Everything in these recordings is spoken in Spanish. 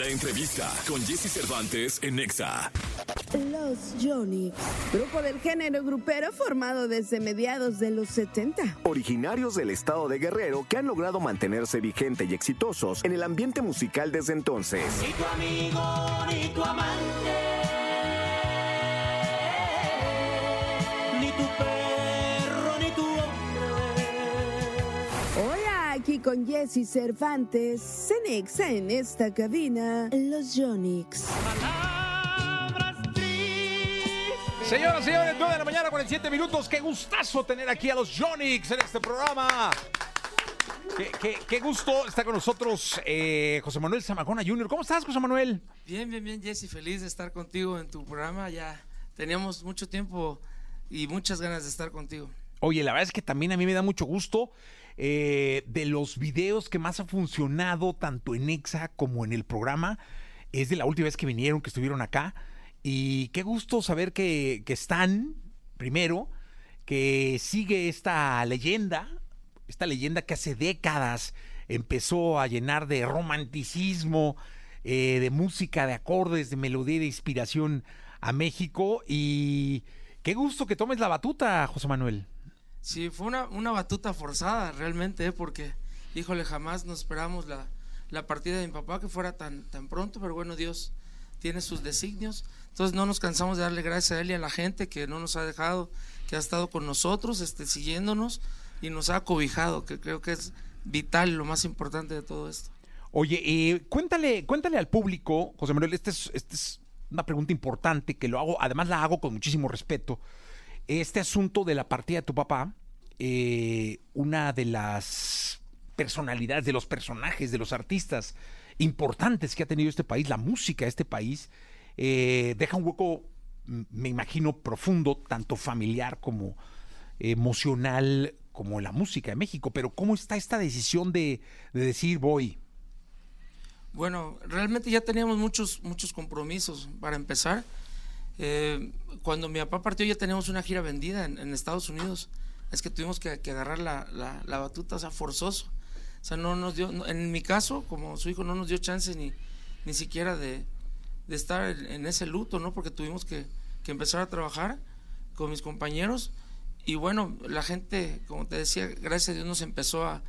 La entrevista con Jesse Cervantes en Nexa. Los Johnny, grupo del género grupero formado desde mediados de los 70. Originarios del estado de Guerrero que han logrado mantenerse vigente y exitosos en el ambiente musical desde entonces. Ni tu amigo, ni tu amante, con Jesse Cervantes, Cenexa en esta cabina, Los Jonix. Señoras y señores, 9 de la mañana, 47 minutos. Qué gustazo tener aquí a los Jonix en este programa. Qué, qué- qué gusto está con nosotros eh, José Manuel Zamacona Jr. ¿Cómo estás, José Manuel? Bien, bien, bien, Jesse, feliz de estar contigo en tu programa. Ya teníamos mucho tiempo y muchas ganas de estar contigo. Oye, la verdad es que también a mí me da mucho gusto eh, de los videos que más ha funcionado tanto en Exa como en el programa. Es de la última vez que vinieron, que estuvieron acá. Y qué gusto saber que, están, primero, que sigue esta leyenda, esta leyenda que hace décadas empezó a llenar de romanticismo, eh, de música, de acordes, de melodía y de inspiración a México. Y qué gusto que tomes la batuta, José Manuel. Sí, fue una, una batuta forzada realmente, ¿eh? porque, híjole, jamás nos esperamos la, la partida de mi papá que fuera tan, tan pronto, pero bueno, Dios tiene sus designios. Entonces no nos cansamos de darle gracias a Él y a la gente que no nos ha dejado, que ha estado con nosotros, este, siguiéndonos y nos ha cobijado, que creo que es vital, lo más importante de todo esto. Oye, eh, cuéntale, cuéntale al público, José Manuel, esta es, esta es una pregunta importante que lo hago, además la hago con muchísimo respeto. Este asunto de la partida de tu papá, eh, una de las personalidades, de los personajes, de los artistas importantes que ha tenido este país, la música de este país, eh, deja un hueco, me imagino, profundo, tanto familiar como emocional, como la música de México. Pero ¿cómo está esta decisión de, de decir voy? Bueno, realmente ya teníamos muchos, muchos compromisos para empezar. Eh, cuando mi papá partió ya teníamos una gira vendida en, en Estados Unidos. Es que tuvimos que, que agarrar la, la- la batuta, o sea, forzoso. O sea, no nos dio, no- en mi caso, como su hijo, no nos dio chance ni, ni siquiera de, de estar en, en ese luto, ¿no? Porque tuvimos que, que empezar a trabajar con mis compañeros. Y bueno, la gente, como te decía, gracias a Dios nos empezó a,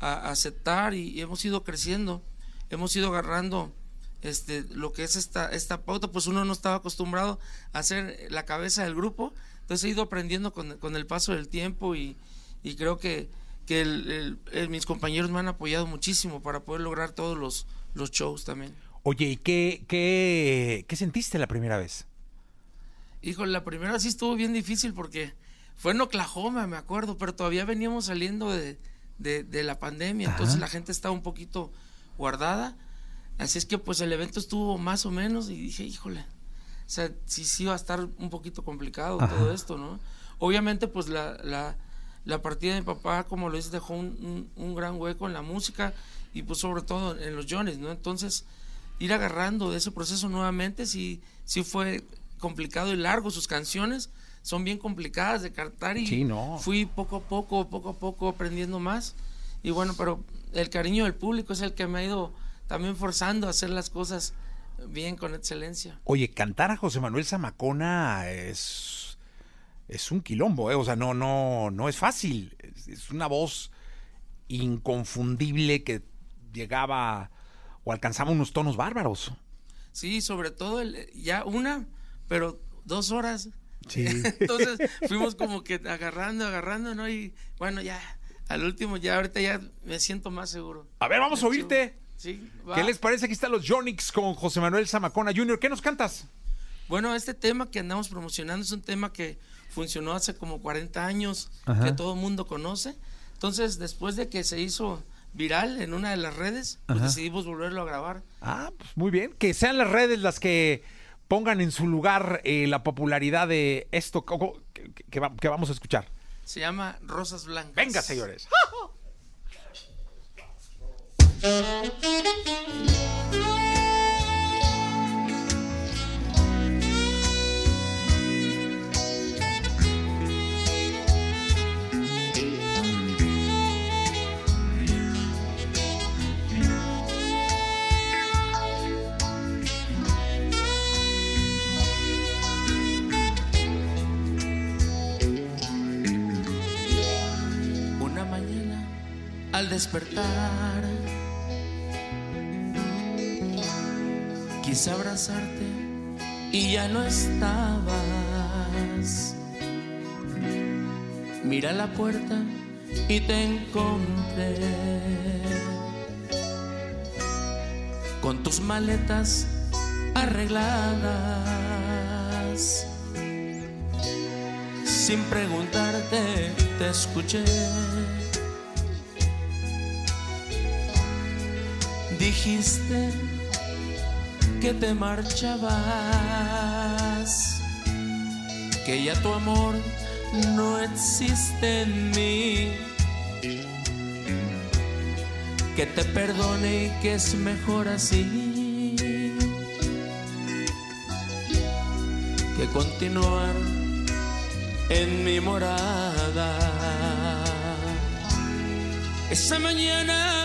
a- aceptar y, y hemos ido creciendo, hemos ido agarrando este, lo que es esta, esta pauta, pues uno no estaba acostumbrado a ser la cabeza del grupo, entonces he ido aprendiendo con, con el paso del tiempo y, y creo que, que el- el- el- mis compañeros me han apoyado muchísimo para poder lograr todos los, los shows también. Oye, ¿y qué, qué, qué sentiste la primera vez? Híjole, la primera sí estuvo bien difícil porque fue en Oklahoma, me acuerdo, pero todavía veníamos saliendo de, de- de la pandemia, entonces la gente estaba un poquito guardada. Así es que pues el evento estuvo más o menos y dije, híjole, o sea, sí, sí va a estar un poquito complicado todo esto, ¿no? Obviamente pues la, la, la partida de mi papá, como lo dices, dejó un, un- un gran hueco en la música y pues sobre todo en los Jones, ¿no? Entonces ir agarrando de ese proceso nuevamente sí, sí fue complicado y largo. Sus canciones son bien complicadas de cantar y Sí, no. fui poco a poco, poco a poco aprendiendo más. Y bueno, pero el cariño del público es el que me ha ido también forzando a hacer las cosas bien con excelencia. Oye, cantar a José Manuel Zamacona es, es un quilombo, ¿eh? O sea, no, no, no es fácil. Es, es una voz inconfundible que llegaba o alcanzaba unos tonos bárbaros. Sí, sobre todo el, ya una, pero dos horas. Sí. Entonces fuimos como que agarrando, agarrando, ¿no? Y bueno, ya, al último, ya ahorita ya me siento más seguro. A ver, vamos a oírte. Sí, va. ¿Qué les parece? Aquí están los Jonix con José Manuel Zamacona Jr. ¿Qué nos cantas? Bueno, este tema que andamos promocionando es un tema que funcionó hace como 40 años, Ajá. que todo el mundo conoce. Entonces, después de que se hizo viral en una de las redes, pues Ajá. decidimos volverlo a grabar. Ah, pues muy bien. Que sean las redes las que pongan en su lugar eh, la popularidad de esto que, que- que va- que vamos a escuchar. Se llama Rosas Blancas. Venga, señores. Una mañana al despertar. Quise abrazarte y ya no estabas. Mira la puerta y te encontré. Con tus maletas arregladas. Sin preguntarte, te escuché. Dijiste que te marchabas, que ya tu amor no existe en mí, que te perdone y que es mejor así, que continuar en mi morada. Esa mañana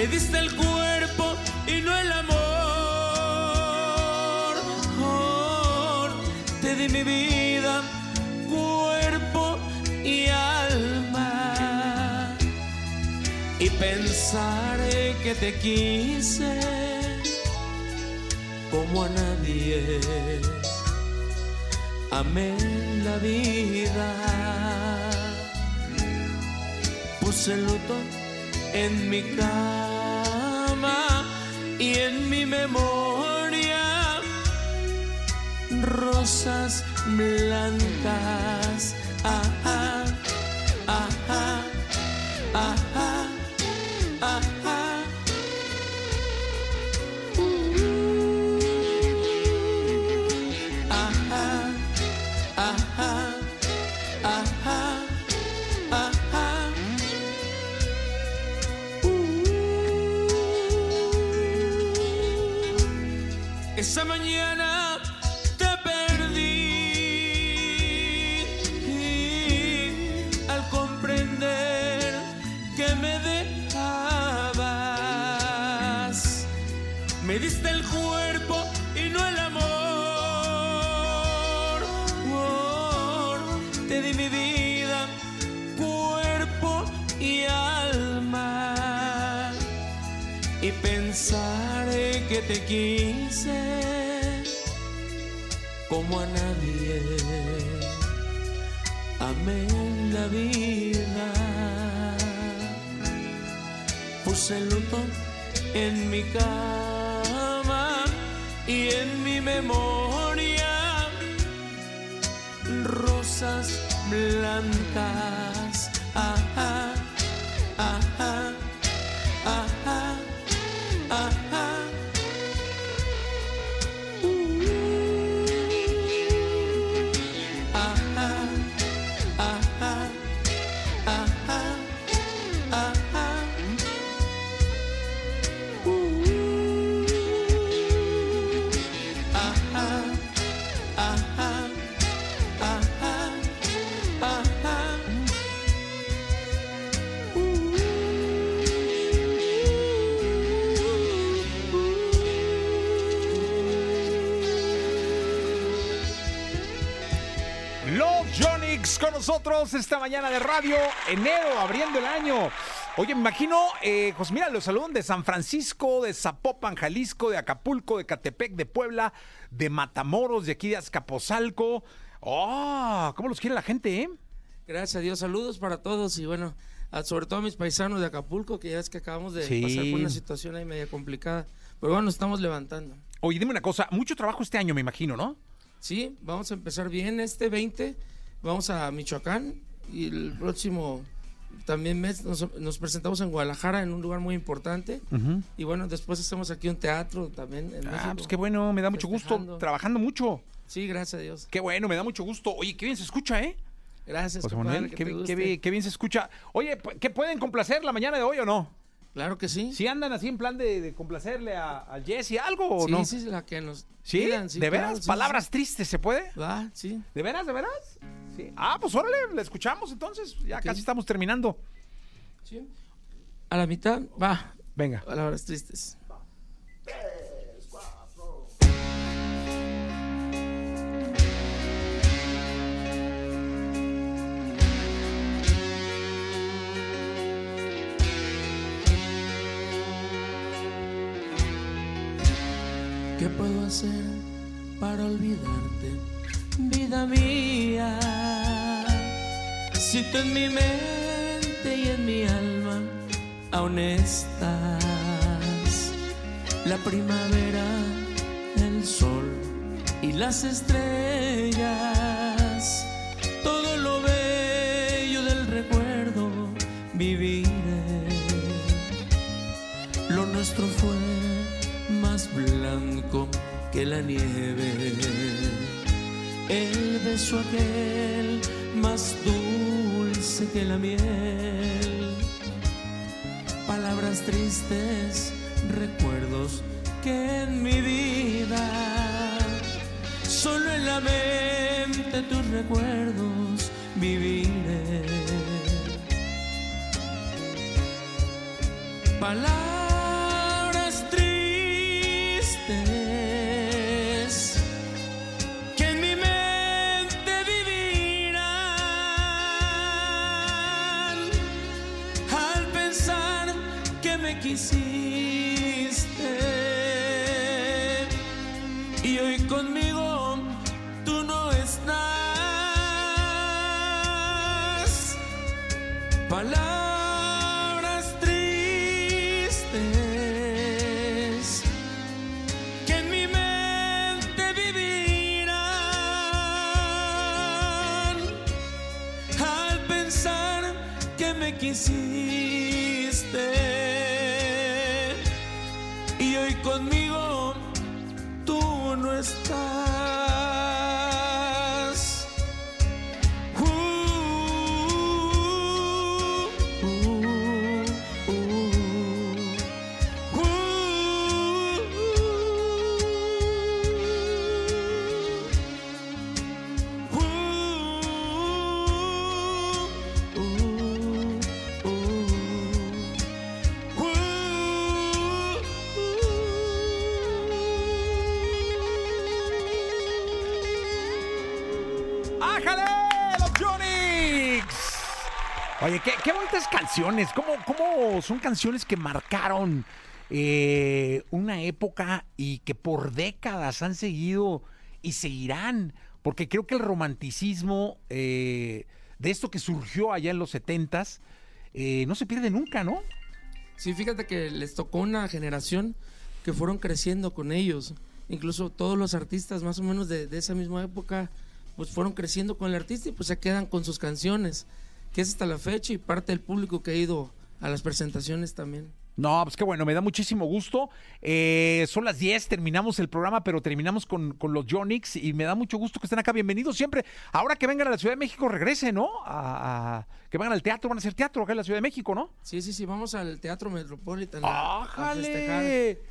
Me diste el cuerpo y no el amor. Te di mi vida, cuerpo y alma. Y pensar que te quise como a nadie. Amé la vida. Puse luto en mi cama y en mi memoria rosas blancas. Ajá, Esa mañana te perdí al comprender que me dejabas. Me diste el cuerpo y no el amor. Te di mi vida, cuerpo y alma. Y pensaré que te quise como a nadie. Amé la vida. Puse luto en mi cama y en mi memoria rosas blancas. Ajá, ajá, ajá, nosotros esta mañana de radio, enero, abriendo el año. Oye, me imagino, eh, pues mira, los saludan de San Francisco, de Zapopan, Jalisco, de Acapulco, de Catepec, de Puebla, de Matamoros, de aquí de Azcapotzalco. ¡Oh! ¿Cómo los quiere la gente, eh? Gracias a Dios, saludos para todos y bueno, sobre todo a mis paisanos de Acapulco, que ya es que acabamos de Sí. pasar por una situación ahí media complicada. Pero bueno, estamos levantando. Oye, dime una cosa, mucho trabajo este año, me imagino, ¿no? Sí, vamos a empezar bien este 20, vamos a Michoacán y el próximo también mes nos, nos presentamos en Guadalajara en un lugar muy importante y bueno, después hacemos aquí un teatro también en Ah, México. pues qué bueno, me da mucho gusto, trabajando mucho. Sí, gracias a Dios. Qué bueno, me da mucho gusto. Oye, qué bien se escucha, ¿eh? Gracias, José compadre, Manuel, que qué, qué bien- qué bien se escucha. Oye, ¿qué pueden complacer la mañana de hoy o no? Claro que sí. ¿Sí andan así en plan de, de complacerle a, a Jesse algo o sí, no? sí, la que nos ¿Sí? pidan, sí, ¿De claro, veras? sí, ¿Palabras tristes se puede? sí. Va, sí. ¿De veras, de veras? Ah, pues órale, la escuchamos entonces. Ya casi estamos terminando. Sí. A la mitad, va. Venga. Palabras tristes. ¿Qué puedo hacer? Para olvidarte, vida mía? Si tú en mi mente y en mi alma aún estás, la primavera, el sol y las estrellas, todo lo bello del recuerdo viviré. Lo nuestro fue que la nieve. El beso aquel más dulce que la miel. Palabras tristes, recuerdos que en mi vida solo en la mente tus recuerdos viviré. Palabras ¡Ájale! ¡Los Jonix! Oye, qué, qué bonitas canciones. ¿Cómo, cómo son canciones que marcaron eh, una época y que por décadas han seguido y seguirán? Porque creo que el romanticismo eh, de esto que surgió allá en los setentas eh, no se pierde nunca, ¿no? Sí, fíjate que les tocó una generación que fueron creciendo con ellos. Incluso todos los artistas más o menos de esa misma época, pues fueron creciendo con el artista y pues se quedan con sus canciones, que es hasta la fecha y parte del público que ha ido a las presentaciones también. No, pues qué bueno, me da muchísimo gusto. Eh, son las 10, terminamos el programa, pero terminamos con, con los Jonix y me da mucho gusto que estén acá. Bienvenidos siempre. Ahora que vengan a la Ciudad de México, regresen, ¿no? A, a- que vengan al teatro, van a hacer teatro acá en la Ciudad de México, ¿no? Sí, sí, sí, vamos al Teatro Metropolitan a ¡Ájale! festejar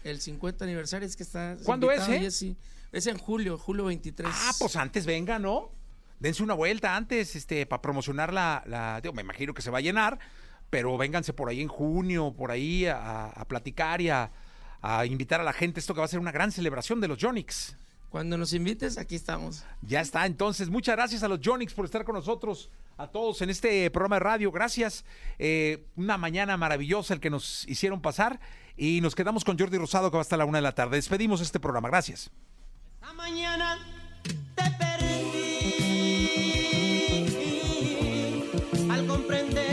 el 50 aniversario. Es que está ¿Cuándo es, eh? Jessy. Es en julio, julio 23. Ah, pues antes vengan, ¿no? Dense una vuelta antes, este, para promocionar la, la- digo, me imagino que se va a llenar, pero vénganse por ahí en junio, por ahí a, a platicar y a, a invitar a la gente. Esto que va a ser una gran celebración de los Jonix. Cuando nos invites, aquí estamos. Ya está, entonces, muchas gracias a los Jonix por estar con nosotros, a todos en este programa de radio. Gracias. Eh, una mañana maravillosa el que nos hicieron pasar y nos quedamos con Jordi Rosado que va hasta la una de la tarde. Despedimos este programa. Gracias. Esta mañana te perdí al comprender